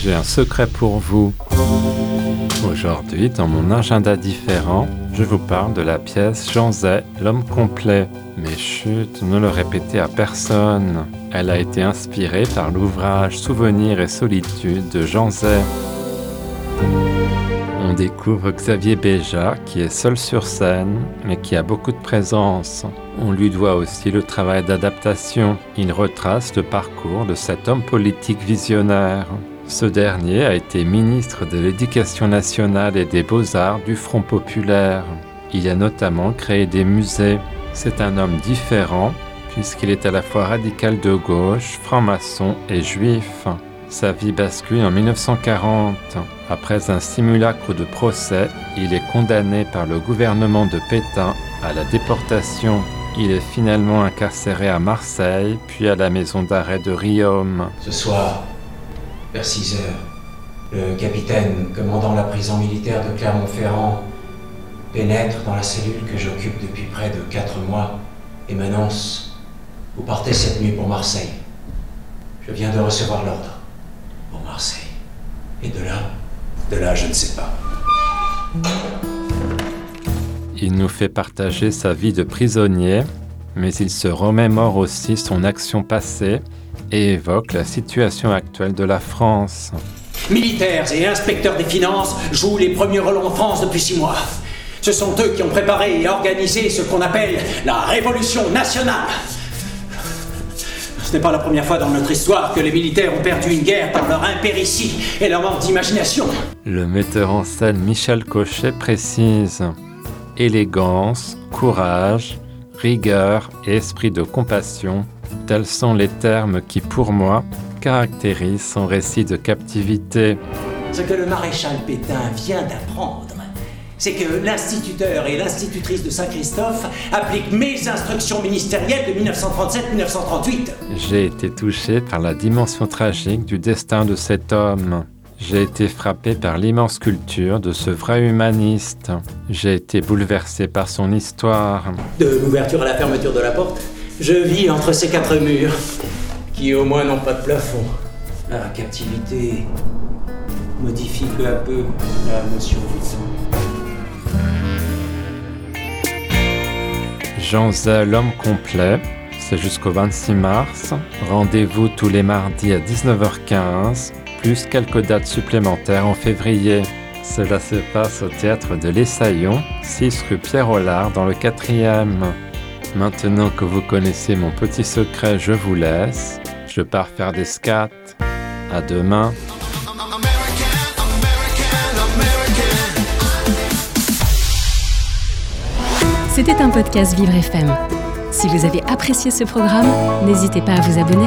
J'ai un secret pour vous. Aujourd'hui, dans mon agenda différent, je vous parle de la pièce Jean Zay, l'homme complet. Mais chut, ne le répétez à personne. Elle a été inspirée par l'ouvrage Souvenirs et solitude de Jean Zay. On découvre Xavier Béja qui est seul sur scène mais qui a beaucoup de présence. On lui doit aussi le travail d'adaptation. Il retrace le parcours de cet homme politique visionnaire. Ce dernier a été ministre de l'Éducation nationale et des beaux-arts du Front populaire. Il a notamment créé des musées. C'est un homme différent puisqu'il est à la fois radical de gauche, franc-maçon et juif. Sa vie bascule en 1940. Après un simulacre de procès, il est condamné par le gouvernement de Pétain à la déportation. Il est finalement incarcéré à Marseille, puis à la maison d'arrêt de Riom. Ce soir, vers 6 heures, le capitaine commandant la prison militaire de Clermont-Ferrand pénètre dans la cellule que j'occupe depuis près de 4 mois et m'annonce Vous partez cette nuit pour Marseille. Je viens de recevoir l'ordre. Pour Marseille. Et de là? De là, je ne sais pas. Il nous fait partager sa vie de prisonnier, mais il se remémore aussi son action passée et évoque la situation actuelle de la France. Militaires et inspecteurs des finances jouent les premiers rôles en France depuis six mois. Ce sont eux qui ont préparé et organisé ce qu'on appelle la Révolution nationale. Ce n'est pas la première fois dans notre histoire que les militaires ont perdu une guerre par leur impéritie et leur manque d'imagination. Le metteur en scène Michel Cochet précise élégance, courage, rigueur et esprit de compassion, tels sont les termes qui, pour moi, caractérisent son récit de captivité. Ce que le maréchal Pétain vient d'apprendre, c'est que l'instituteur et l'institutrice de Saint-Christophe appliquent mes instructions ministérielles de 1937-1938. J'ai été touché par la dimension tragique du destin de cet homme. J'ai été frappé par l'immense culture de ce vrai humaniste. J'ai été bouleversé par son histoire. De l'ouverture à la fermeture de la porte, je vis entre ces quatre murs, qui au moins n'ont pas de plafond. La captivité modifie peu à peu la notion du temps. Jean Zay, l'homme complet, c'est jusqu'au 26 mars. Rendez-vous tous les mardis à 19h15, plus quelques dates supplémentaires en février. Cela se passe au théâtre de l'Essaillon, 6 rue Pierre Hollard dans le 4e. Maintenant que vous connaissez mon petit secret, je vous laisse. Je pars faire des scats. À demain. C'était un podcast Vivre FM. Si vous avez apprécié ce programme, n'hésitez pas à vous abonner.